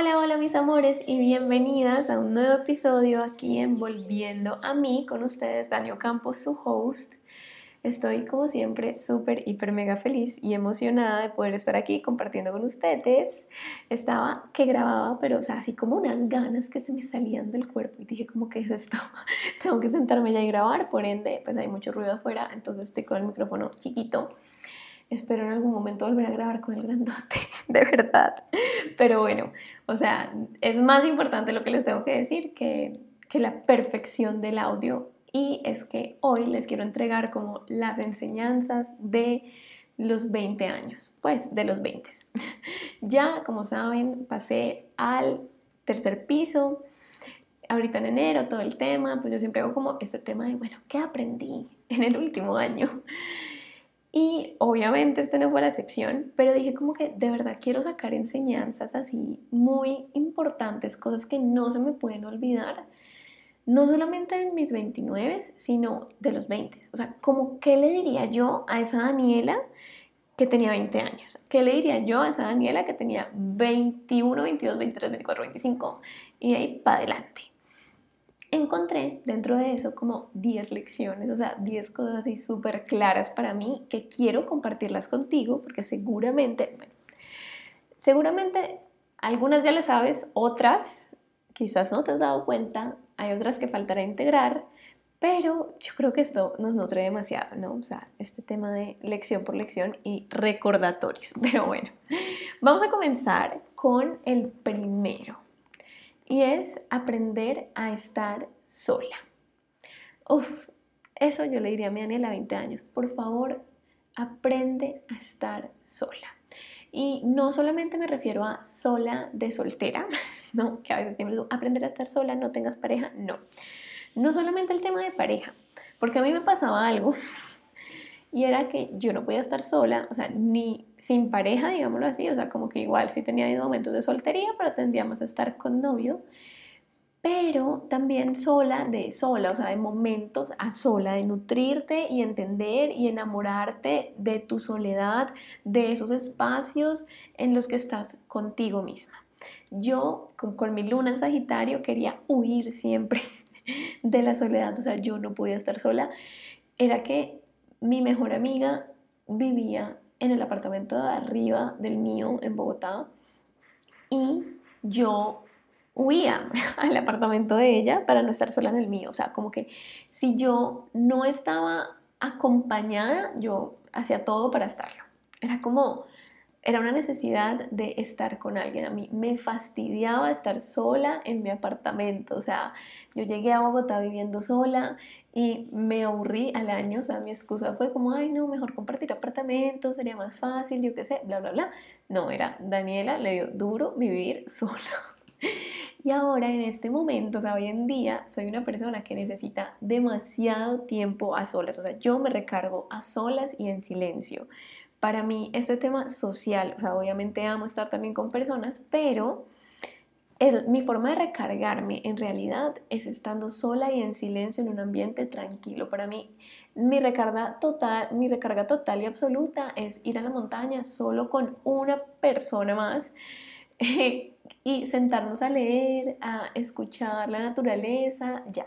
Hola, hola mis amores y bienvenidas a un nuevo episodio aquí en Volviendo a mí con ustedes, Daniel Campos, su host. Estoy como siempre súper, hiper, mega feliz y emocionada de poder estar aquí compartiendo con ustedes. Estaba que grababa, pero o sea, así como unas ganas que se me salían del cuerpo y dije como que es esto, tengo que sentarme ya y grabar, por ende pues hay mucho ruido afuera, entonces estoy con el micrófono chiquito. Espero en algún momento volver a grabar con el grandote, de verdad. Pero bueno, o sea, es más importante lo que les tengo que decir que, que la perfección del audio y es que hoy les quiero entregar como las enseñanzas de los 20 años, pues de los 20. Ya, como saben, pasé al tercer piso, ahorita en enero, todo el tema, pues yo siempre hago como este tema de, bueno, ¿qué aprendí en el último año? Y obviamente este no fue la excepción, pero dije como que de verdad quiero sacar enseñanzas así muy importantes, cosas que no se me pueden olvidar no solamente en mis 29, sino de los 20. O sea, como qué le diría yo a esa Daniela que tenía 20 años? ¿Qué le diría yo a esa Daniela que tenía 21, 22, 23, 24, 25 y ahí para adelante? Encontré dentro de eso como 10 lecciones, o sea, 10 cosas así súper claras para mí que quiero compartirlas contigo porque seguramente, bueno, seguramente algunas ya las sabes, otras quizás no te has dado cuenta, hay otras que faltará integrar, pero yo creo que esto nos nutre demasiado, ¿no? O sea, este tema de lección por lección y recordatorios. Pero bueno, vamos a comenzar con el primero y es aprender a estar sola. Uf, eso yo le diría a mi Daniela a 20 años, por favor, aprende a estar sola. Y no solamente me refiero a sola de soltera, ¿no? Que a veces siempre aprender a estar sola, no tengas pareja, no. No solamente el tema de pareja, porque a mí me pasaba algo y era que yo no podía estar sola, o sea, ni sin pareja, digámoslo así, o sea, como que igual sí tenía momentos de soltería, pero tendríamos a estar con novio, pero también sola de sola, o sea, de momentos a sola, de nutrirte y entender y enamorarte de tu soledad, de esos espacios en los que estás contigo misma. Yo, con, mi luna en Sagitario, quería huir siempre de la soledad, o sea, yo no podía estar sola. Era que mi mejor amiga vivía en el apartamento de arriba del mío en Bogotá y yo huía al apartamento de ella para no estar sola en el mío. O sea, como que si yo no estaba acompañada, yo hacía todo para estarlo. Era como, era una necesidad de estar con alguien. A mí me fastidiaba estar sola en mi apartamento. O sea, yo llegué a Bogotá viviendo sola y me aburrí al año. O sea, mi excusa fue como, ay, no, mejor compartir apartamento, sería más fácil, yo qué sé, bla, bla, bla. No, era Daniela, le dio duro vivir sola. Y ahora en este momento, o sea, hoy en día, soy una persona que necesita demasiado tiempo a solas. O sea, yo me recargo a solas y en silencio. Para mí, este tema social, o sea, obviamente amo estar también con personas, pero mi forma de recargarme en realidad es estando sola y en silencio en un ambiente tranquilo. Para mí, mi recarga total, mi recarga total y absoluta es ir a la montaña solo con una persona más. y sentarnos a leer, a escuchar la naturaleza, ya.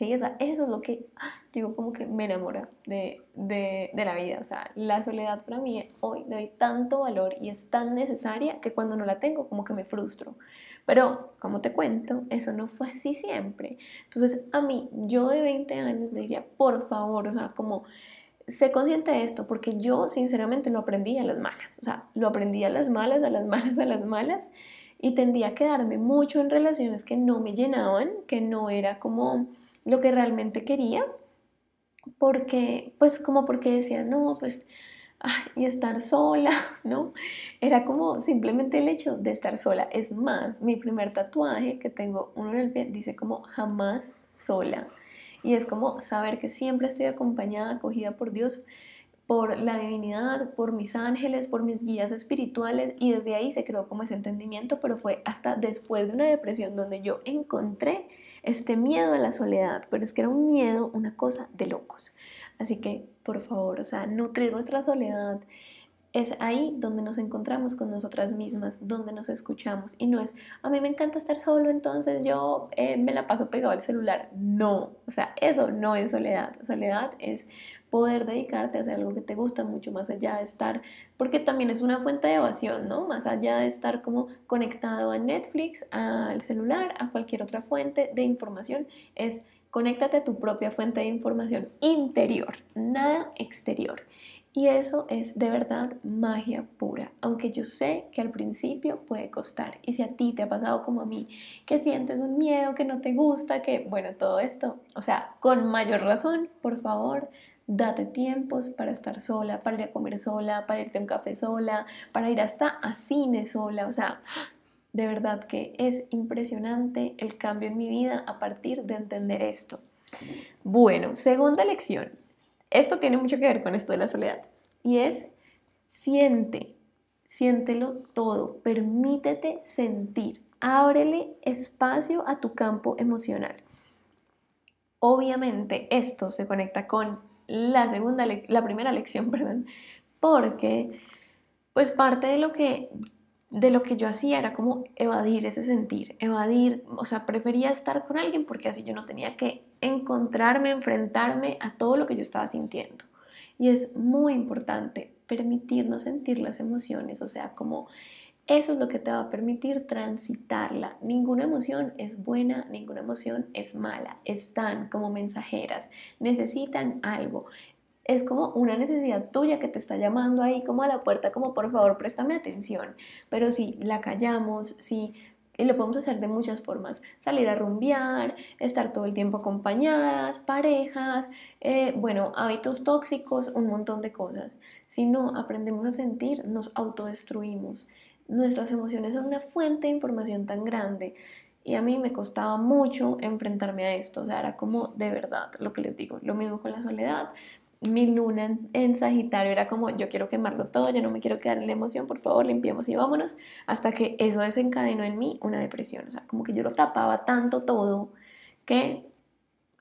Sí, eso es lo que digo como que me enamora de, de, de, la vida. O sea, la soledad para mí hoy le doy tanto valor y es tan necesaria que cuando no la tengo como que me frustro. Pero, como te cuento, eso no fue así siempre. Entonces, a mí, yo de 20 años le diría, por favor, o sea, como sé consciente de esto, porque yo sinceramente lo aprendí a las malas. O sea, lo aprendí a las malas, a las malas, a las malas y tendía a quedarme mucho en relaciones que no me llenaban, que no era como lo que realmente quería, porque, pues como porque decía, no, pues, y estar sola, ¿no? Era como simplemente el hecho de estar sola. Es más, mi primer tatuaje que tengo uno en el pie dice como jamás sola. Y es como saber que siempre estoy acompañada, acogida por Dios, por la divinidad, por mis ángeles, por mis guías espirituales y desde ahí se creó como ese entendimiento, pero fue hasta después de una depresión donde yo encontré este miedo a la soledad, pero es que era un miedo, una cosa de locos. Así que, por favor, o sea, nutrir nuestra soledad es ahí donde nos encontramos con nosotras mismas, donde nos escuchamos. Y no es, a mí me encanta estar solo, entonces yo eh, me la paso pegado al celular. No, o sea, eso no es soledad. Soledad es poder dedicarte a hacer algo que te gusta mucho más allá de estar, porque también es una fuente de evasión, ¿no? Más allá de estar como conectado a Netflix, al celular, a cualquier otra fuente de información, es conéctate a tu propia fuente de información interior, nada exterior. Y eso es de verdad magia pura, aunque yo sé que al principio puede costar. Y si a ti te ha pasado como a mí, que sientes un miedo, que no te gusta, que bueno, todo esto, o sea, con mayor razón, por favor, date tiempos para estar sola, para ir a comer sola, para irte a un café sola, para ir hasta a cine sola, o sea, de verdad que es impresionante el cambio en mi vida a partir de entender esto. Bueno, segunda lección, esto tiene mucho que ver con esto de la soledad. Y es, siente, siéntelo todo, permítete sentir, ábrele espacio a tu campo emocional. Obviamente esto se conecta con la segunda, la primera lección, perdón, porque pues parte de lo que de lo que yo hacía era como evadir ese sentir, evadir, o sea, prefería estar con alguien porque así yo no tenía que encontrarme, enfrentarme a todo lo que yo estaba sintiendo. Y es muy importante permitirnos sentir las emociones, o sea, como eso es lo que te va a permitir transitarla. Ninguna emoción es buena, ninguna emoción es mala. Están como mensajeras, necesitan algo es como una necesidad tuya que te está llamando ahí como a la puerta, como por favor préstame atención. Pero si la callamos, si y lo podemos hacer de muchas formas, salir a rumbear, estar todo el tiempo acompañadas, parejas, eh, bueno, hábitos tóxicos, un montón de cosas. Si no aprendemos a sentir, nos autodestruimos. Nuestras emociones son una fuente de información tan grande y a mí me costaba mucho enfrentarme a esto, o sea, era como de verdad lo que les digo, lo mismo con la soledad, mi luna en, Sagitario era como, yo quiero quemarlo todo, ya no me quiero quedar en la emoción, por favor, limpiemos y vámonos, hasta que eso desencadenó en mí una depresión, o sea, como que yo lo tapaba tanto todo que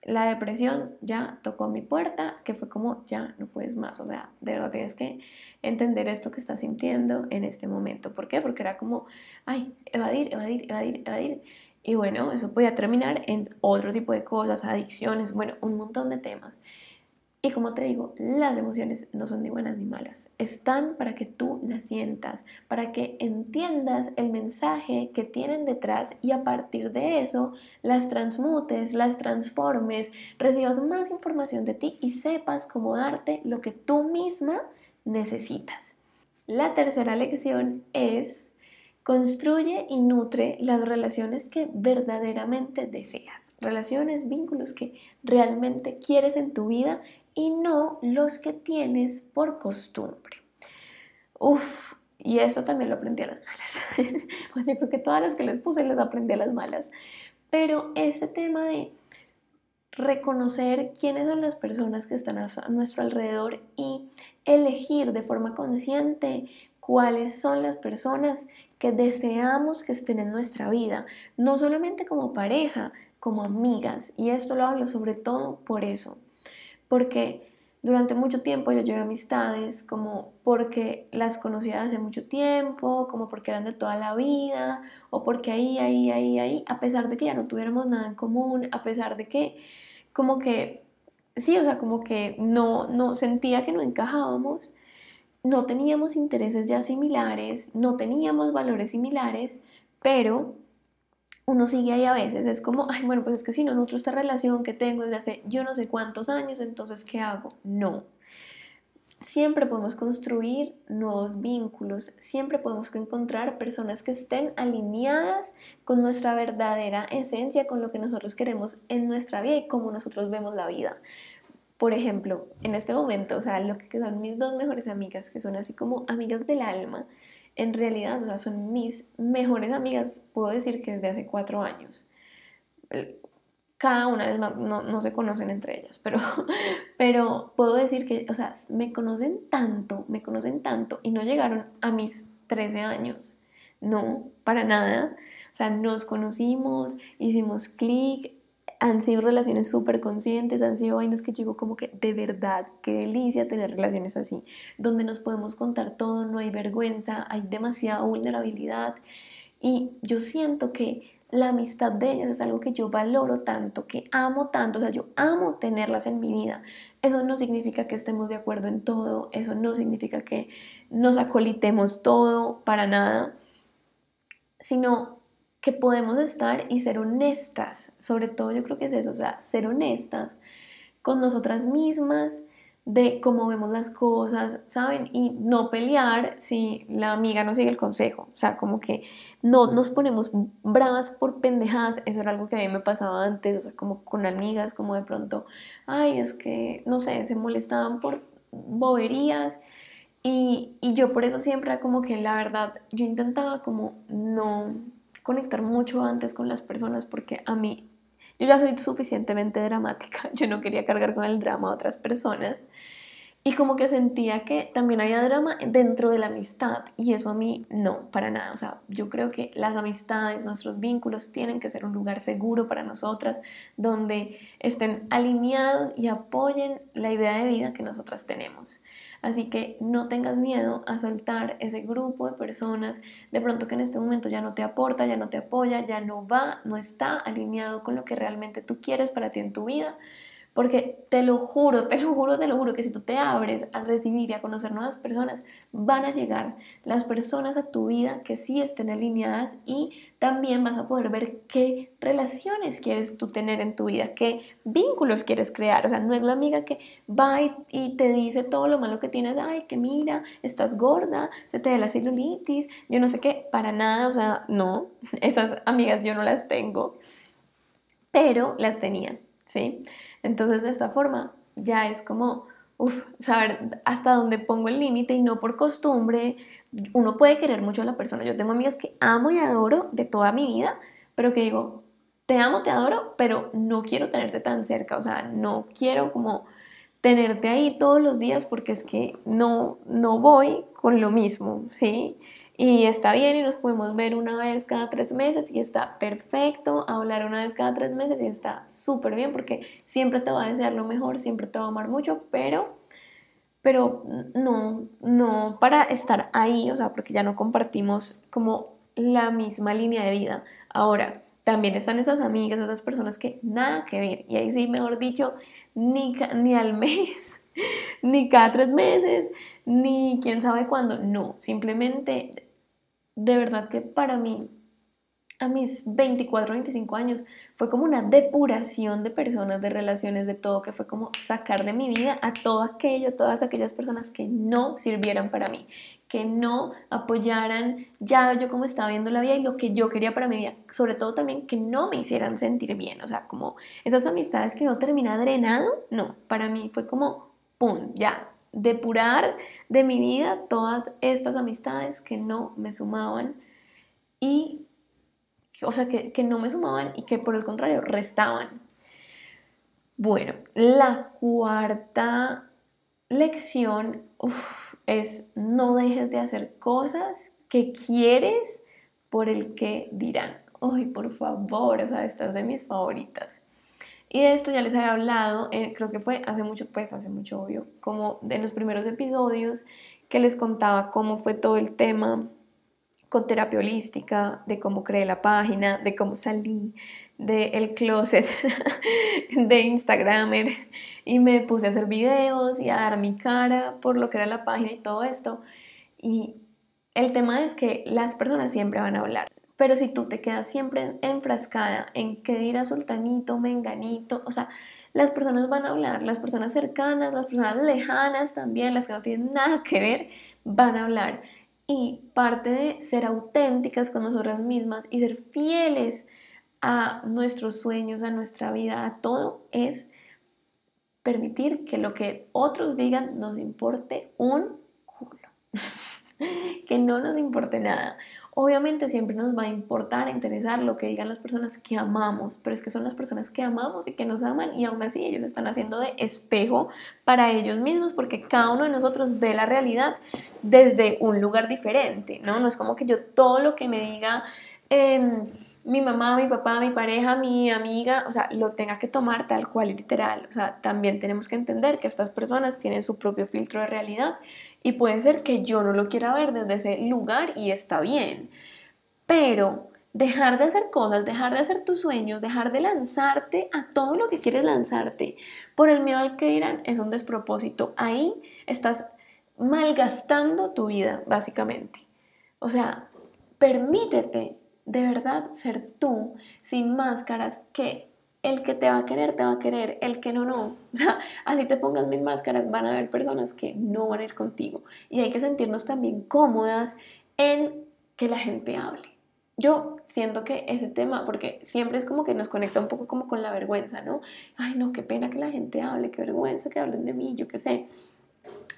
la depresión ya tocó mi puerta, que fue como, ya no puedes más, o sea, de verdad tienes que entender esto que estás sintiendo en este momento. ¿Por qué? Porque era como, ay, evadir, evadir, evadir, evadir. Y bueno, eso podía terminar en otro tipo de cosas, adicciones, bueno, un montón de temas. Y como te digo, las emociones no son ni buenas ni malas. Están para que tú las sientas, para que entiendas el mensaje que tienen detrás y a partir de eso las transmutes, las transformes, recibas más información de ti y sepas cómo darte lo que tú misma necesitas. La tercera lección es Construye y nutre las relaciones que verdaderamente deseas, relaciones, vínculos que realmente quieres en tu vida y no los que tienes por costumbre. Uf, y esto también lo aprendí a las malas. pues yo creo que todas las que les puse las aprendí a las malas. Pero este tema de reconocer quiénes son las personas que están a nuestro alrededor y elegir de forma consciente cuáles son las personas que deseamos que estén en nuestra vida, no solamente como pareja, como amigas. Y esto lo hablo sobre todo por eso, porque durante mucho tiempo yo llevé amistades como porque las conocía hace mucho tiempo, como porque eran de toda la vida, o porque ahí, ahí, ahí, ahí, a pesar de que ya no tuviéramos nada en común, a pesar de que como que, sí, o sea, como que no, no sentía que no encajábamos, no teníamos intereses ya similares, no teníamos valores similares, pero uno sigue ahí a veces, es como, ay, bueno, pues es que si no nutro esta relación que tengo desde hace yo no sé cuántos años, entonces, ¿qué hago? No. Siempre podemos construir nuevos vínculos, siempre podemos encontrar personas que estén alineadas con nuestra verdadera esencia, con lo que nosotros queremos en nuestra vida y cómo nosotros vemos la vida. Por ejemplo, en este momento, o sea, lo que son mis dos mejores amigas, que son así como amigas del alma, en realidad, o sea, son mis mejores amigas, puedo decir que desde hace cuatro años. Cada una vez más, no, no se conocen entre ellas, pero, pero puedo decir que, o sea, me conocen tanto, me conocen tanto y no llegaron a mis 13 años. No, para nada. O sea, nos conocimos, hicimos clic, han sido relaciones súper conscientes, han sido vainas que yo digo como que de verdad, qué delicia tener relaciones así, donde nos podemos contar todo, no hay vergüenza, hay demasiada vulnerabilidad y yo siento que la amistad de ellas es algo que yo valoro tanto, que amo tanto, o sea, yo amo tenerlas en mi vida. Eso no significa que estemos de acuerdo en todo, eso no significa que nos acolitemos todo, para nada, sino que podemos estar y ser honestas, sobre todo yo creo que es eso, o sea, ser honestas con nosotras mismas, de cómo vemos las cosas, ¿saben? Y no pelear si la amiga no sigue el consejo. O sea, como que no nos ponemos bravas por pendejadas. Eso era algo que a mí me pasaba antes, o sea, como con amigas, como de pronto, ay, es que, no sé, se molestaban por boberías. Y, y yo por eso siempre como que la verdad, yo intentaba como no conectar mucho antes con las personas porque a mí yo ya soy suficientemente dramática, yo no quería cargar con el drama de otras personas. Y como que sentía que también había drama dentro de la amistad y eso a mí no, para nada. O sea, yo creo que las amistades, nuestros vínculos tienen que ser un lugar seguro para nosotras, donde estén alineados y apoyen la idea de vida que nosotras tenemos. Así que no tengas miedo a soltar ese grupo de personas de pronto que en este momento ya no te aporta, ya no te apoya, ya no va, no está alineado con lo que realmente tú quieres para ti en tu vida. Porque te lo juro, te lo juro, te lo juro que si tú te abres a recibir y a conocer nuevas personas, van a llegar las personas a tu vida que sí estén alineadas y también vas a poder ver qué relaciones quieres tú tener en tu vida, qué vínculos quieres crear. O sea, no es la amiga que va y, te dice todo lo malo que tienes, ay, que mira, estás gorda, se te da la celulitis, yo no sé qué, para nada, o sea, no, esas amigas yo no las tengo, pero las tenía, ¿sí? Entonces, de esta forma, ya es como, saber hasta dónde pongo el límite y no por costumbre. Uno puede querer mucho a la persona. Yo tengo amigas que amo y adoro de toda mi vida, pero que digo, te amo, te adoro, pero no quiero tenerte tan cerca. O sea, no quiero como tenerte ahí todos los días porque es que no, no voy con lo mismo, ¿sí? Y está bien y nos podemos ver una vez cada tres meses y está perfecto, hablar una vez cada tres meses y está súper bien porque siempre te va a desear lo mejor, siempre te va a amar mucho, pero, pero no, no para estar ahí, o sea, porque ya no compartimos como la misma línea de vida. Ahora, también están esas amigas, esas personas que nada que ver, y ahí sí, mejor dicho, ni, ni al mes, ni cada tres meses, ni quién sabe cuándo, no, simplemente de verdad que para mí, a mis 24, 25 años, fue como una depuración de personas, de relaciones, de todo, que fue como sacar de mi vida a todo aquello, todas aquellas personas que no sirvieran para mí, que no apoyaran ya yo como estaba viendo la vida y lo que yo quería para mi vida, sobre todo también que no me hicieran sentir bien, o sea, como esas amistades que uno termina drenado, no, para mí fue como, ¡pum!, ya, depurar de mi vida todas estas amistades que no me sumaban y, o sea, que, no me sumaban y que por el contrario restaban. Bueno, la cuarta lección es no dejes de hacer cosas que quieres por el que dirán. Ay, por favor, o sea, estas de mis favoritas. Y de esto ya les había hablado, eh, creo que fue hace mucho, pues hace mucho obvio, como de los primeros episodios que les contaba cómo fue todo el tema con terapia holística, de cómo creé la página, de cómo salí del closet de Instagramer y me puse a hacer videos y a dar mi cara por lo que era la página y todo esto. Y el tema es que las personas siempre van a hablar. Pero si tú te quedas siempre enfrascada en qué dirá sultanito, menganito, o sea, las personas van a hablar, las personas cercanas, las personas lejanas también, las que no tienen nada que ver, van a hablar. Y parte de ser auténticas con nosotras mismas y ser fieles a nuestros sueños, a nuestra vida, a todo, es permitir que lo que otros digan nos importe un culo. que no nos importe nada. Obviamente siempre nos va a importar, a interesar lo que digan las personas que amamos, pero es que son las personas que amamos y que nos aman y aún así ellos están haciendo de espejo para ellos mismos porque cada uno de nosotros ve la realidad desde un lugar diferente, ¿no? No es como que yo todo lo que me diga... Em, mi mamá, mi papá, mi pareja, mi amiga, o sea, lo tenga que tomar tal cual y literal. O sea, también tenemos que entender que estas personas tienen su propio filtro de realidad y puede ser que yo no lo quiera ver desde ese lugar y está bien. Pero dejar de hacer cosas, dejar de hacer tus sueños, dejar de lanzarte a todo lo que quieres lanzarte por el miedo al que dirán es un despropósito. Ahí estás malgastando tu vida, básicamente. O sea, permítete de verdad ser tú, sin máscaras, que el que te va a querer, te va a querer, el que no, no. O sea, así te pongas mil máscaras, van a haber personas que no van a ir contigo. Y hay que sentirnos también cómodas en que la gente hable. Yo siento que ese tema, porque siempre es como que nos conecta un poco como con la vergüenza, ¿no? Ay, no, qué pena que la gente hable, qué vergüenza que hablen de mí, yo qué sé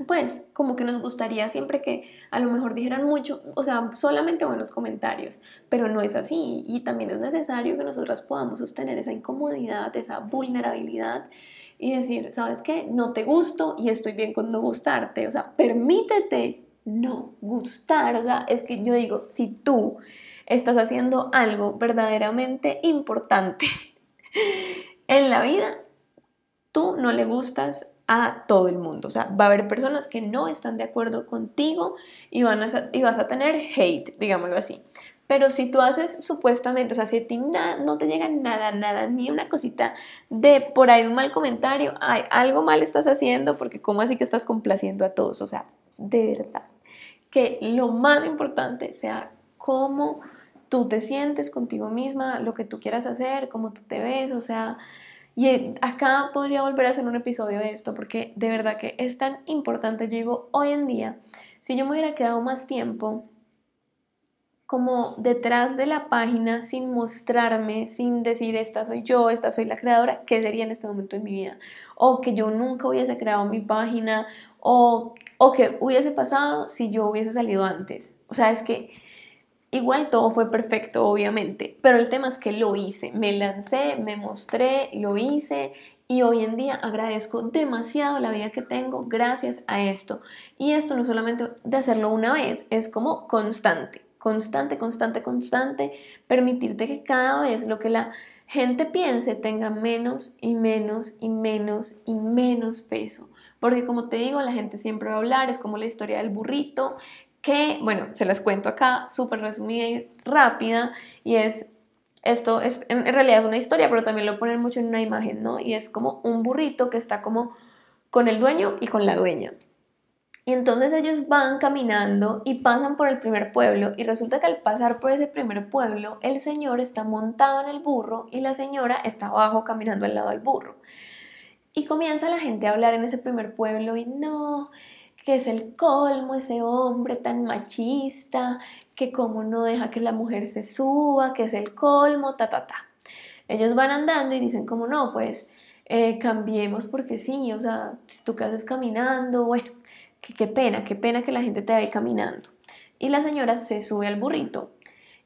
pues como que nos gustaría siempre que a lo mejor dijeran mucho, o sea, solamente buenos comentarios, pero no es así. Y también es necesario que nosotras podamos sostener esa incomodidad, esa vulnerabilidad y decir, ¿sabes qué? No te gusto y estoy bien con no gustarte, o sea, permítete no gustar, o sea, es que yo digo, si tú estás haciendo algo verdaderamente importante en la vida, tú no le gustas a todo el mundo. O sea, va a haber personas que no están de acuerdo contigo y, van a, y vas a tener hate, digámoslo así. Pero si tú haces supuestamente, o sea, si a ti no te llega nada, nada, ni una cosita de por ahí un mal comentario, ay, algo mal estás haciendo porque cómo así que estás complaciendo a todos. O sea, de verdad, que lo más importante sea cómo tú te sientes contigo misma, lo que tú quieras hacer, cómo tú te ves, o sea, y acá podría volver a hacer un episodio de esto porque de verdad que es tan importante. Yo digo, hoy en día, si yo me hubiera quedado más tiempo como detrás de la página sin mostrarme, sin decir esta soy yo, esta soy la creadora, ¿qué sería en este momento de mi vida? O que yo nunca hubiese creado mi página o, o que hubiese pasado si yo hubiese salido antes. O sea, es que Igual todo fue perfecto, obviamente, pero el tema es que lo hice, me lancé, me mostré, lo hice y hoy en día agradezco demasiado la vida que tengo gracias a esto. Y esto no solamente de hacerlo una vez, es como constante, constante, constante, constante, permitirte que cada vez lo que la gente piense tenga menos y menos y menos y menos peso. Porque como te digo, la gente siempre va a hablar, es como la historia del burrito, que, bueno, se las cuento acá, súper resumida y rápida, y es, esto es, en realidad es una historia, pero también lo ponen mucho en una imagen, ¿no? Y es como un burrito que está como con el dueño y con la dueña. Y entonces ellos van caminando y pasan por el primer pueblo y resulta que al pasar por ese primer pueblo el señor está montado en el burro y la señora está abajo caminando al lado del burro. Y comienza la gente a hablar en ese primer pueblo y no, que es el colmo, ese hombre tan machista, que como no deja que la mujer se suba, que es el colmo, ta, ta, ta. Ellos van andando y dicen como no, pues eh, cambiemos porque sí, o sea, si tú qué haces caminando, bueno, qué pena, qué pena que la gente te vea caminando. Y la señora se sube al burrito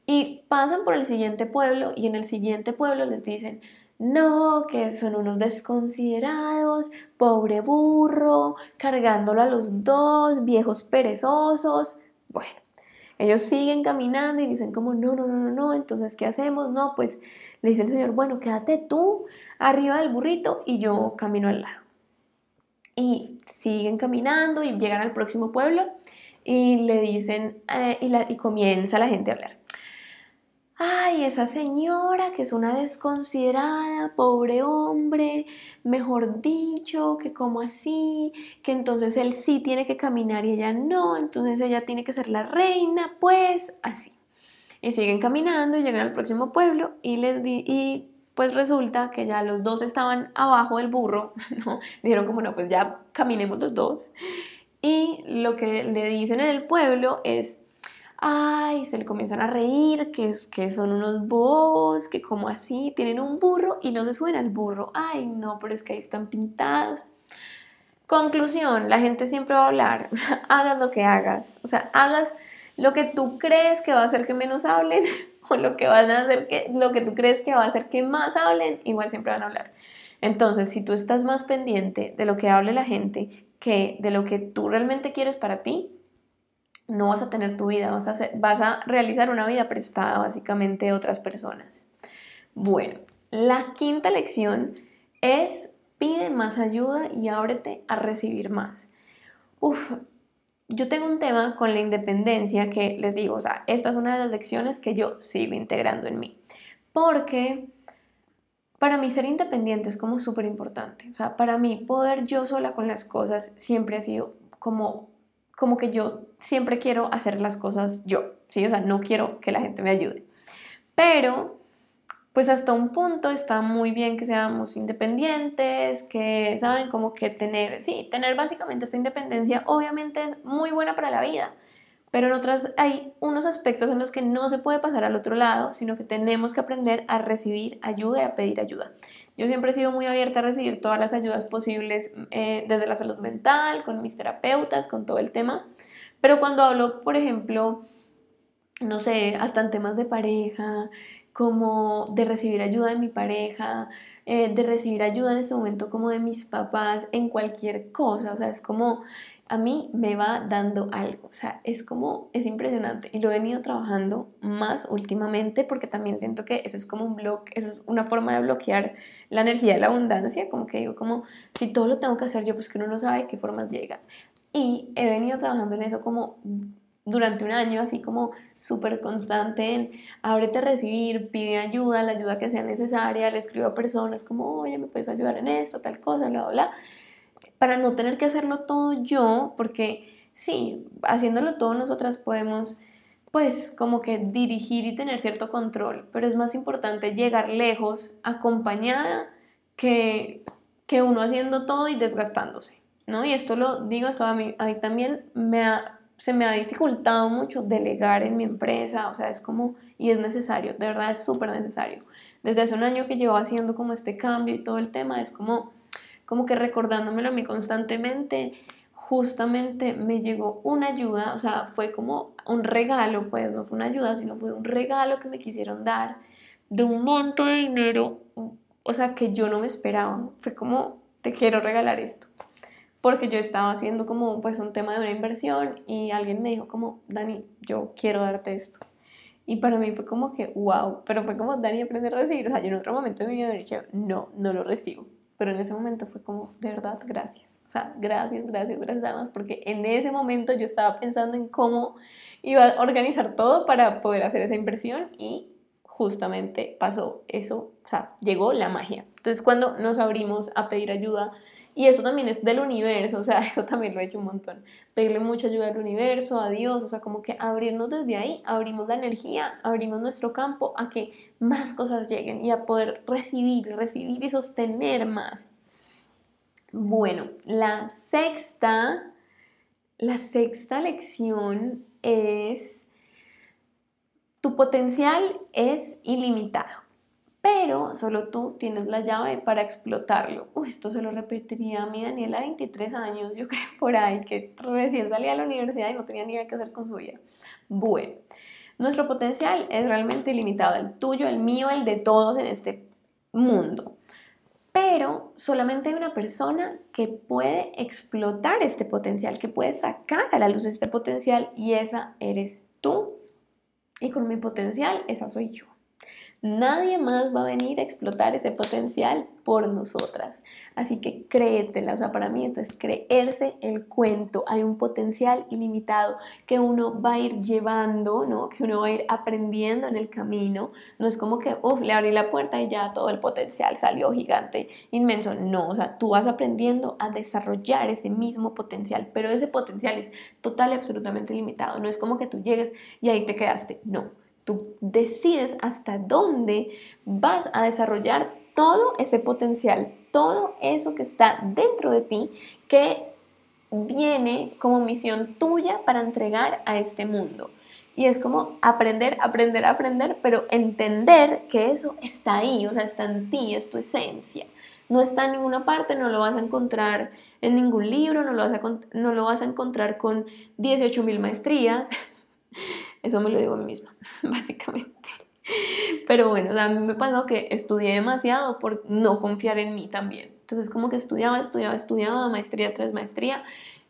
y pasan por el siguiente pueblo y en el siguiente pueblo les dicen, no, que son unos desconsiderados, pobre burro, cargándolo a los dos, viejos perezosos. Bueno, ellos siguen caminando y dicen como, no, no, no, no, no, entonces, ¿qué hacemos? No, pues le dice el Señor, bueno, quédate tú arriba del burrito y yo camino al lado. Y siguen caminando y llegan al próximo pueblo y le dicen, eh, y, y comienza la gente a hablar ay, esa señora que es una desconsiderada, pobre hombre, mejor dicho, que como así, que entonces él sí tiene que caminar y ella no, entonces ella tiene que ser la reina, pues así. Y siguen caminando y llegan al próximo pueblo y les di y pues resulta que ya los dos estaban abajo del burro, ¿no? Dijeron como no, pues ya caminemos los dos. Y lo que le dicen en el pueblo es, ay, se le comienzan a reír, que, que son unos bobos, que como así, tienen un burro y no se suben al burro, ay, no, pero es que ahí están pintados. Conclusión, la gente siempre va a hablar, hagas lo que hagas, o sea, hagas lo que tú crees que va a hacer que menos hablen o lo que van a hacer que lo que tú crees que va a hacer que más hablen, igual siempre van a hablar. Entonces, si tú estás más pendiente de lo que hable la gente que de lo que tú realmente quieres para ti, no vas a tener tu vida, vas a, vas a realizar una vida prestada básicamente a otras personas. Bueno, la quinta lección es pide más ayuda y ábrete a recibir más. Uf, yo tengo un tema con la independencia que les digo, o sea, esta es una de las lecciones que yo sigo integrando en mí. Porque para mí ser independiente es como súper importante. O sea, para mí poder yo sola con las cosas siempre ha sido como, como que yo siempre quiero hacer las cosas yo. ¿sí? O sea, no quiero que la gente me ayude. Pero pues hasta un punto está muy bien que seamos independientes, que saben como que tener, sí, tener básicamente esta independencia obviamente es muy buena para la vida, pero en otras hay unos aspectos en los que no se puede pasar al otro lado, sino que tenemos que aprender a recibir ayuda y a pedir ayuda. Yo siempre he sido muy abierta a recibir todas las ayudas posibles, eh, desde la salud mental, con mis terapeutas, con todo el tema, pero cuando hablo, por ejemplo, no sé, hasta en temas de pareja, como de recibir ayuda de mi pareja, eh, de recibir ayuda en este momento como de mis papás, en cualquier cosa, o sea, es como a mí me va dando algo, o sea, es como, es impresionante y lo he venido trabajando más últimamente porque también siento que eso es como un bloque, eso es una forma de bloquear la energía de la abundancia, como que digo, como si todo lo tengo que hacer yo, pues que uno no sabe qué formas llega. Y he venido trabajando en eso como durante un año así como súper constante en ábrete a recibir, pide ayuda, la ayuda que sea necesaria, le escribo a personas como, oye, me puedes ayudar en esto, tal cosa, bla, bla, bla, para no tener que hacerlo todo yo, porque sí, haciéndolo todo nosotras podemos pues como que dirigir y tener cierto control, pero es más importante llegar lejos acompañada que, que uno haciendo todo y desgastándose, ¿no? Y esto lo digo, eso a mí, a mí también me se me ha dificultado mucho delegar en mi empresa, o sea, es como, y es necesario, de verdad es súper necesario. Desde hace un año que llevo haciendo como este cambio y todo el tema, es como, como que recordándomelo a mí constantemente, justamente me llegó una ayuda, o sea, fue como un regalo, pues no fue una ayuda, sino fue un regalo que me quisieron dar de un monto de dinero, o sea, que yo no me esperaba, fue como, te quiero regalar esto porque yo estaba haciendo como pues un tema de una inversión y alguien me dijo como, Dani, yo quiero darte esto. Y para mí fue como que, wow, pero fue como, Dani, aprende a recibir. O sea, yo en otro momento de mi vida dicho, no, no lo recibo. Pero en ese momento fue como, de verdad, gracias. O sea, gracias, gracias, gracias, porque en ese momento yo estaba pensando en cómo iba a organizar todo para poder hacer esa inversión y justamente pasó eso, o sea, llegó la magia. Entonces, cuando nos abrimos a pedir ayuda, y eso también es del universo, o sea, eso también lo he hecho un montón. Pedirle mucha ayuda al universo, a Dios, o sea, como que abrirnos desde ahí, abrimos la energía, abrimos nuestro campo a que más cosas lleguen y a poder recibir, recibir y sostener más. Bueno, la sexta, la sexta lección es tu potencial es ilimitado pero solo tú tienes la llave para explotarlo. Uy, esto se lo repetiría a mi Daniela, 23 años, yo creo por ahí, que recién salía de la universidad y no tenía ni idea qué hacer con su vida. Bueno, nuestro potencial es realmente ilimitado, el tuyo, el mío, el de todos en este mundo. Pero solamente hay una persona que puede explotar este potencial, que puede sacar a la luz este potencial y esa eres tú. Y con mi potencial, esa soy yo. Nadie más va a venir a explotar ese potencial por nosotras. Así que créetela, o sea, para mí esto es creerse el cuento. Hay un potencial ilimitado que uno va a ir llevando, ¿no? Que uno va a ir aprendiendo en el camino. No es como que, uff, le abrí la puerta y ya todo el potencial salió gigante, inmenso. No, o sea, tú vas aprendiendo a desarrollar ese mismo potencial, pero ese potencial es total y absolutamente limitado. No es como que tú llegues y ahí te quedaste. No Tú decides hasta dónde vas a desarrollar todo ese potencial, todo eso que está dentro de ti que viene como misión tuya para entregar a este mundo. Y es como aprender, aprender, aprender, pero entender que eso está ahí, o sea, está en ti, es tu esencia. No está en ninguna parte, no lo vas a encontrar en ningún libro, no lo vas a, no lo vas a encontrar con 18 mil maestrías, Eso me lo digo a mí misma, básicamente. Pero bueno, a mí me pasó que estudié demasiado por no confiar en mí también. Entonces como que estudiaba, estudiaba, estudiaba, maestría tras maestría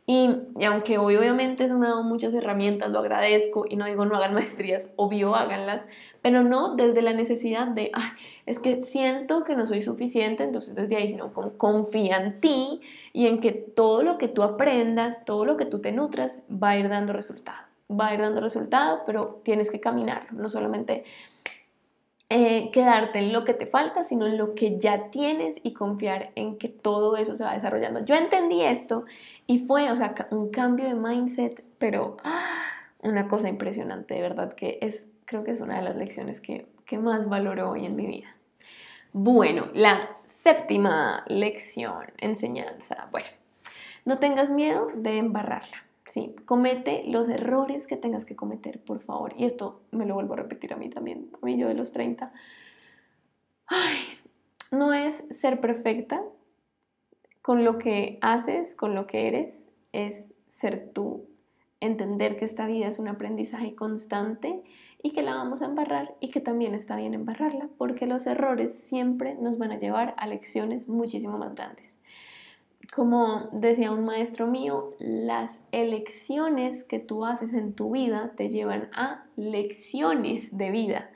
Y, aunque hoy obviamente eso me ha dado muchas herramientas, lo agradezco y no digo no hagan maestrías, obvio háganlas, pero no desde la necesidad de, Ay, es que siento que no soy suficiente, entonces desde ahí, sino como confía en ti y en que todo lo que tú aprendas, todo lo que tú te nutras va a ir dando resultado, va a ir dando resultado, pero tienes que caminar, no solamente eh, quedarte en lo que te falta, sino en lo que ya tienes y confiar en que todo eso se va desarrollando. Yo entendí esto y fue, o sea, un cambio de mindset, pero ah, una cosa impresionante, de verdad, que es, creo que es una de las lecciones que, que más valoro hoy en mi vida. Bueno, la séptima lección, enseñanza. Bueno, no tengas miedo de embarrarla. Sí, comete los errores que tengas que cometer, por favor. Y esto me lo vuelvo a repetir a mí también, a mí yo de los 30. Ay, no es ser perfecta con lo que haces, con lo que eres, es ser tú. Entender que esta vida es un aprendizaje constante y que la vamos a embarrar y que también está bien embarrarla, porque los errores siempre nos van a llevar a lecciones muchísimo más grandes como decía un maestro mío, las elecciones que tú haces en tu vida te llevan a lecciones de vida.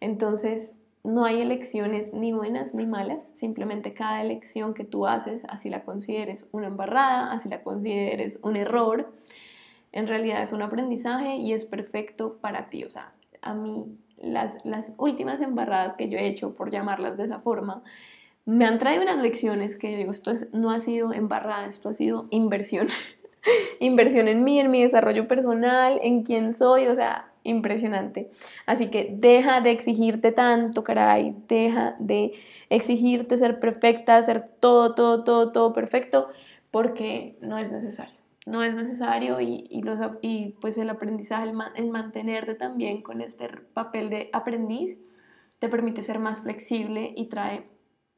Entonces, no hay elecciones ni buenas ni malas, simplemente cada elección que tú haces, así la consideres una embarrada, así la consideres un error, en realidad es un aprendizaje y es perfecto para ti. O sea, a mí las, las últimas embarradas que yo he hecho, por llamarlas de esa forma, me han traído unas lecciones que yo digo, esto no ha sido embarrada, esto ha sido inversión. inversión en mí, en mi desarrollo personal, en quién soy, o sea, impresionante. Así que deja de exigirte tanto, caray, deja de exigirte ser perfecta, ser todo, todo, todo, todo perfecto, porque no es necesario. No es necesario y, y, los, y pues el aprendizaje, el, el mantenerte también con este papel de aprendiz, te permite ser más flexible y trae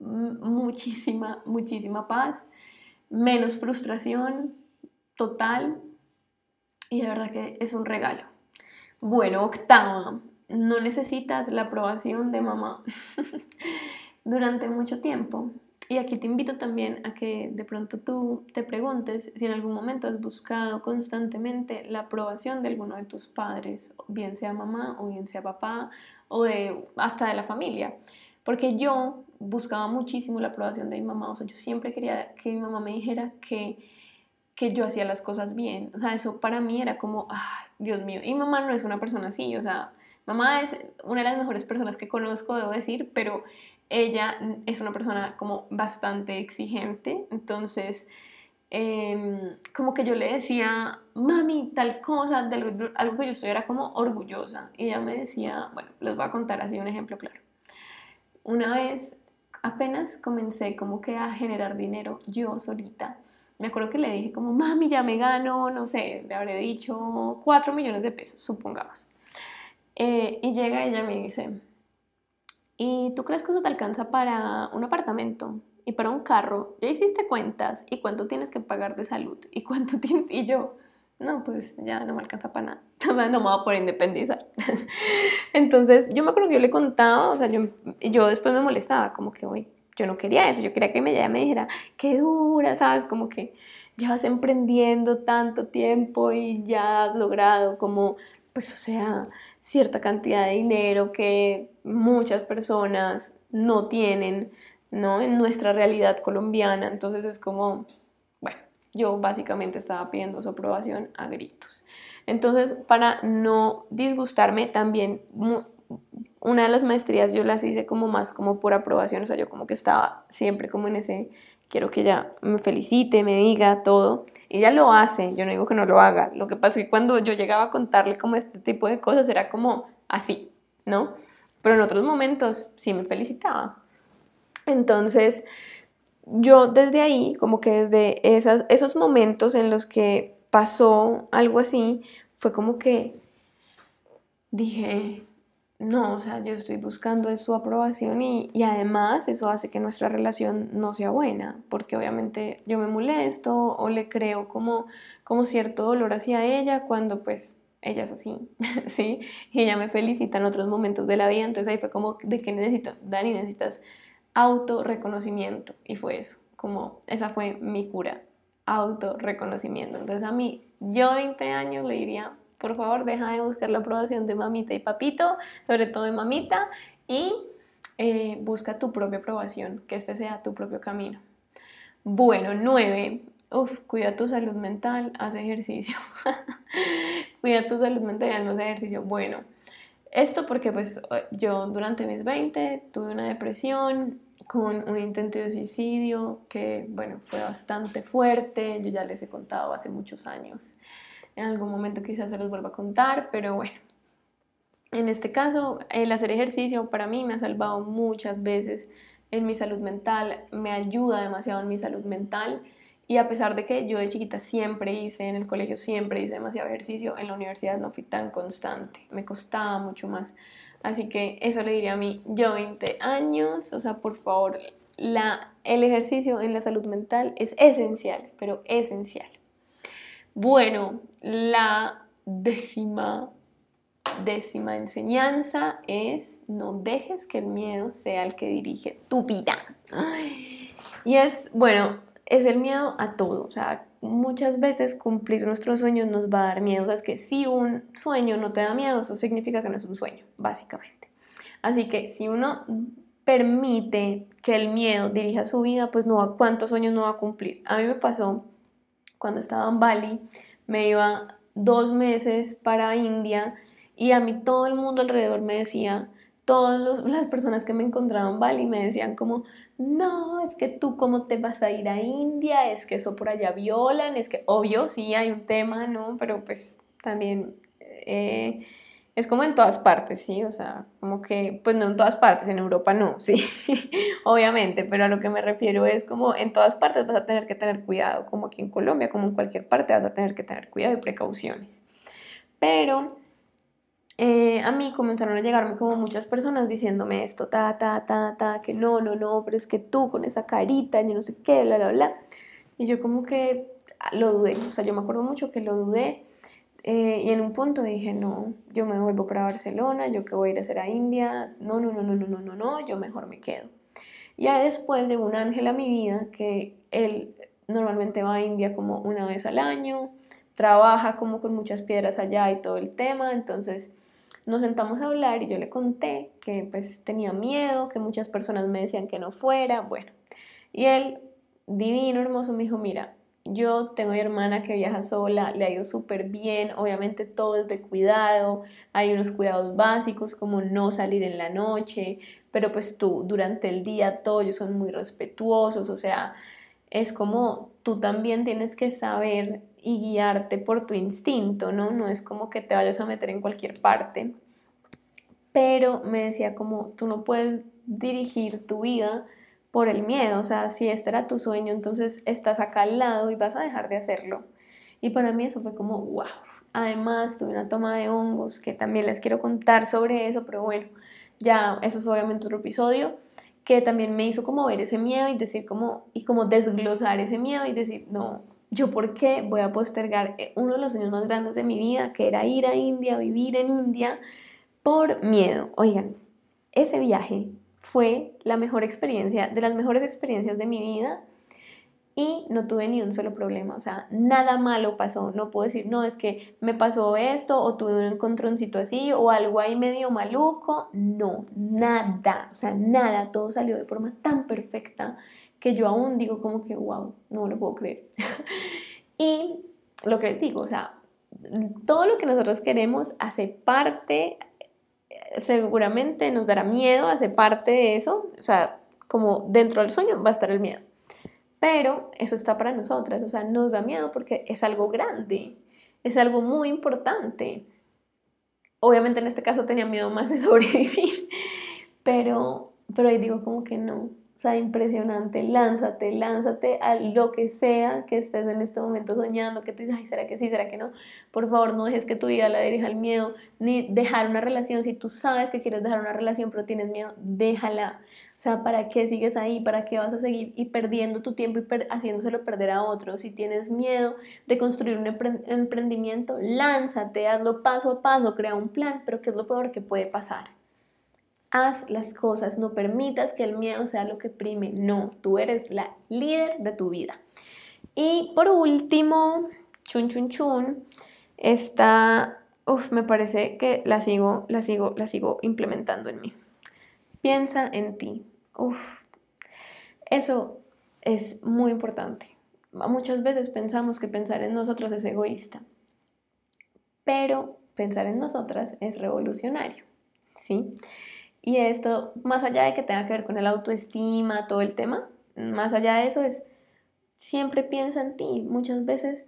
muchísima, muchísima paz, menos frustración total y de verdad que es un regalo. Bueno, octava, no necesitas la aprobación de mamá durante mucho tiempo. Y aquí te invito también a que de pronto tú te preguntes si en algún momento has buscado constantemente la aprobación de alguno de tus padres, bien sea mamá o bien sea papá o de, hasta de la familia. Porque yo buscaba muchísimo la aprobación de mi mamá, o sea, yo siempre quería que mi mamá me dijera que, que yo hacía las cosas bien, o sea, eso para mí era como, ay, Dios mío, y mi mamá no es una persona así, o sea, mamá es una de las mejores personas que conozco, debo decir, pero ella es una persona como bastante exigente, entonces... Em, como que yo le decía, mami, tal cosa, de algo, algo que yo estoy era como orgullosa. Y ella me decía, bueno, les voy a contar así un ejemplo claro. Una vez apenas comencé como que a generar dinero yo solita, me acuerdo que le dije como, mami, ya me gano, no sé, le habré dicho 4 millones de pesos, supongamos. Eh, y llega ella y me dice, ¿y tú crees que eso te alcanza para un apartamento? Y para un carro, ya hiciste cuentas y cuánto tienes que pagar de salud y cuánto tienes y yo, no, pues ya no me alcanza para nada, no me voy a independizar. Entonces, yo me acuerdo que yo le contaba, o sea, yo, yo después me molestaba, como que, hoy yo no quería eso, yo quería que ella me dijera, qué dura, ¿sabes? Como que llevas emprendiendo tanto tiempo y ya has logrado como, pues, o sea, cierta cantidad de dinero que muchas personas no tienen, ¿no? En nuestra realidad colombiana, entonces es como, yo básicamente estaba pidiendo su aprobación a gritos. Entonces, para no disgustarme, también una de las maestrías yo las hice como más como por aprobación, o sea, yo como que estaba siempre como en ese, quiero que ella me felicite, me diga todo. Ella lo hace, yo no digo que no lo haga. Lo que pasa es que cuando yo llegaba a contarle como este tipo de cosas era como así, ¿no? Pero en otros momentos sí me felicitaba. Entonces, yo desde ahí, como que desde esas, esos momentos en los que pasó algo así, fue como que dije, no, o sea, yo estoy buscando su aprobación y, y, además eso hace que nuestra relación no sea buena, porque obviamente yo me molesto o le creo como, como cierto dolor hacia ella cuando pues ella es así, ¿sí? Y ella me felicita en otros momentos de la vida, entonces ahí fue como, ¿de qué necesito? Dani, necesitas autorreconocimiento y fue eso, como esa fue mi cura autorreconocimiento. Entonces a mí, yo 20 años le diría, por favor, deja de buscar la aprobación de mamita y papito, sobre todo de mamita, y eh, busca tu propia aprobación, que este sea tu propio camino. Bueno, 9. Uf, cuida tu salud mental, haz ejercicio. cuida tu salud mental y haz ejercicio. Bueno, esto porque pues yo durante mis 20 tuve una depresión con un intento de suicidio que, bueno, fue bastante fuerte. Yo ya les he contado hace muchos años. En algún momento quizás se los vuelva a contar, pero bueno. En este caso, el hacer ejercicio para mí me ha salvado muchas veces en mi salud mental, me ayuda demasiado en mi salud mental. Y a pesar de que yo de chiquita siempre hice, en el colegio siempre hice demasiado ejercicio, en la universidad no fui tan constante, me costaba mucho más. Así que eso le diría a mí, yo 20 años, o sea, por favor, la, el ejercicio en la salud mental es esencial, pero esencial. Bueno, la décima, décima enseñanza es no dejes que el miedo sea el que dirige tu vida. Y es, bueno, es el miedo a todo. O sea, muchas veces cumplir nuestros sueños nos va a dar miedo. O sea, es que si un sueño no te da miedo, eso significa que no es un sueño, básicamente. Así que si uno permite que el miedo dirija su vida, pues no va, cuántos sueños no va a cumplir. A mí me pasó cuando estaba en Bali, me iba dos meses para India y a mí todo el mundo alrededor me decía, todas las personas que me encontraban en Bali me decían como, no, es que tú cómo te vas a ir a India, es que eso por allá violan, es que obvio sí hay un tema, ¿no? Pero pues también eh, es como en todas partes, ¿sí? O sea, como que, pues no en todas partes, en Europa no, sí, obviamente, pero a lo que me refiero es como en todas partes vas a tener que tener cuidado, como aquí en Colombia, como en cualquier parte vas a tener que tener cuidado y precauciones. Pero eh, a mí comenzaron a llegarme como muchas personas diciéndome esto, ta, ta, ta, ta, que no, no, no, pero es que tú con esa carita, yo no sé qué, bla, bla, bla. Y yo como que lo dudé, o sea, yo me acuerdo mucho que lo dudé. Eh, y en un punto dije, no, yo me vuelvo para Barcelona, yo que voy a ir a hacer a India, no, no, no, no, no, no, no, no, yo mejor me quedo. Ya después de un ángel a mi vida, que él normalmente va a India como una vez al año, trabaja como con muchas piedras allá y todo el tema, entonces nos sentamos a hablar y yo le conté que pues tenía miedo, que muchas personas me decían que no fuera, bueno. Y él, divino, hermoso, me dijo, mira, yo tengo mi hermana que viaja sola, le ha ido súper bien, obviamente todo es de cuidado, hay unos cuidados básicos como no salir en la noche, pero pues tú durante el día todos ellos son muy respetuosos, o sea, es como tú también tienes que saber y guiarte por tu instinto, ¿no? No es como que te vayas a meter en cualquier parte. Pero me decía como tú no puedes dirigir tu vida por el miedo, o sea, si este era tu sueño, entonces estás acá al lado y vas a dejar de hacerlo. Y para mí eso fue como, wow. Además, tuve una toma de hongos que también les quiero contar sobre eso, pero bueno, ya eso es obviamente otro episodio que también me hizo como ver ese miedo y decir como, y como desglosar ese miedo y decir, no, yo por qué voy a postergar eh, uno de los sueños más grandes de mi vida, que era ir a India, vivir en India, por miedo. Oigan, ese viaje fue la mejor experiencia, de las mejores experiencias de mi vida y no tuve ni un solo problema, o sea, nada malo pasó, no puedo decir, no, es que me pasó esto o tuve un encontroncito así o algo ahí medio maluco, no, nada, o sea, nada, todo salió de forma tan perfecta que yo aún digo como que, wow, no lo puedo creer. y lo que les digo, o sea, todo lo que nosotros queremos hace parte, seguramente nos dará miedo, hace parte de eso, o sea, como dentro del sueño va a estar el miedo pero eso está para nosotras, o sea, nos da miedo porque es algo grande, es algo muy importante. Obviamente en este caso tenía miedo más de sobrevivir, pero, pero ahí digo como que no, sea, impresionante, lánzate, lánzate a lo que sea que estés en este momento soñando, que te dices, ¿será que sí, será que no? Por favor, no dejes que tu vida la dirija al miedo, ni dejar una relación, si tú sabes que quieres dejar una relación pero tienes miedo, déjala. O sea, ¿para qué sigues ahí? ¿Para qué vas a seguir y perdiendo tu tiempo y haciéndoselo perder a otros? Si tienes miedo de construir un emprendimiento, lánzate, hazlo paso a paso, crea un plan, pero ¿qué es lo peor que puede pasar? Haz las cosas, no permitas que el miedo sea lo que prime, no, tú eres la líder de tu vida. Y por último, chun chun chun, esta, uf, me parece que la sigo, la sigo, la sigo implementando en mí. Piensa en ti. Uf, eso es muy importante. Muchas veces pensamos que pensar en nosotros es egoísta, pero pensar en nosotras es revolucionario, ¿sí? Y esto, más allá de que tenga que ver con el autoestima, todo el tema, más allá de eso es, siempre piensa en ti. Muchas veces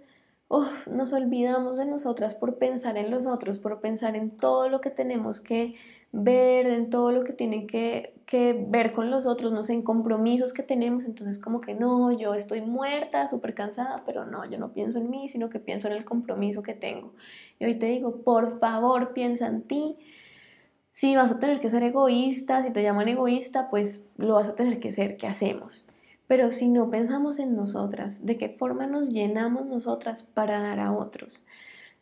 nos olvidamos de nosotras por pensar en los otros, por pensar en todo lo que tenemos que ver, en todo lo que tiene que, que ver con los otros, no sé, en compromisos que tenemos. Entonces como que no, yo estoy muerta, súper cansada, pero no, yo no pienso en mí, sino que pienso en el compromiso que tengo. Y hoy te digo, por favor, piensa en ti. Si vas a tener que ser egoísta, si te llaman egoísta, pues lo vas a tener que ser. ¿Qué hacemos? Pero si no pensamos en nosotras, de qué forma nos llenamos nosotras para dar a otros,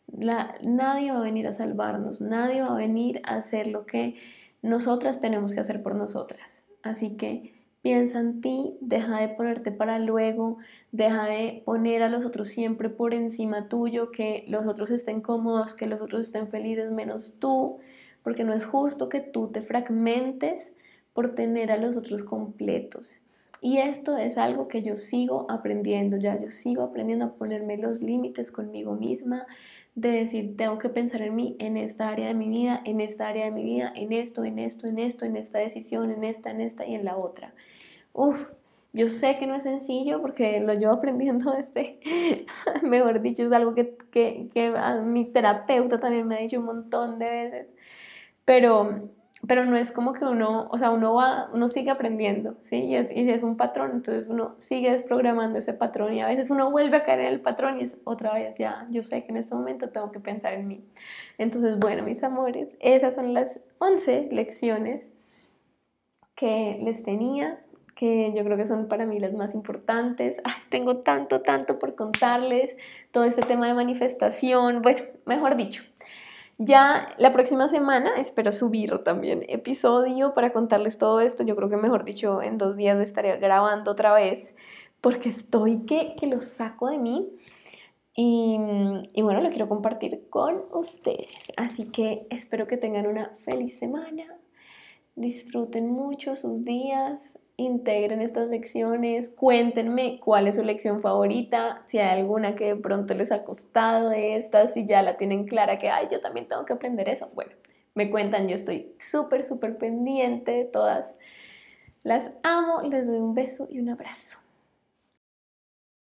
nadie va a venir a salvarnos, nadie va a venir a hacer lo que nosotras tenemos que hacer por nosotras. Así que piensa en ti, deja de ponerte para luego, deja de poner a los otros siempre por encima tuyo, que los otros estén cómodos, que los otros estén felices menos tú, porque no es justo que tú te fragmentes por tener a los otros completos. Y esto es algo que yo sigo aprendiendo, ya yo sigo aprendiendo a ponerme los límites conmigo misma, de decir, tengo que pensar en mí, en esta área de mi vida, en esta área de mi vida, en esto, en esto, en esto, en esta decisión, en esta, en esta y en la otra. Uf, yo sé que no es sencillo porque lo llevo aprendiendo desde, mejor dicho, es algo que, que, que a mi terapeuta también me ha dicho un montón de veces, pero pero no es como que uno, o sea, uno va, uno sigue aprendiendo, ¿sí? Y es, y es, un patrón, entonces uno sigue desprogramando ese patrón y a veces uno vuelve a caer en el patrón y es otra vez, ya, yo sé que en este momento tengo que pensar en mí. Entonces, bueno, mis amores, esas son las 11 lecciones que les tenía, que yo creo que son para mí las más importantes. tengo tanto, tanto por contarles, todo este tema de manifestación, bueno, mejor dicho, ya la próxima semana espero subir también episodio para contarles todo esto. Yo creo que mejor dicho, en dos días lo estaré grabando otra vez porque estoy que, que lo saco de mí. Y, y, bueno, lo quiero compartir con ustedes. Así que espero que tengan una feliz semana. Disfruten mucho sus días integren estas lecciones, cuéntenme cuál es su lección favorita, si hay alguna que de pronto les ha costado de estas, si ya la tienen clara que, ay, yo también tengo que aprender eso. Bueno, me cuentan, yo estoy súper, súper pendiente de todas. Las amo, les doy un beso y un abrazo.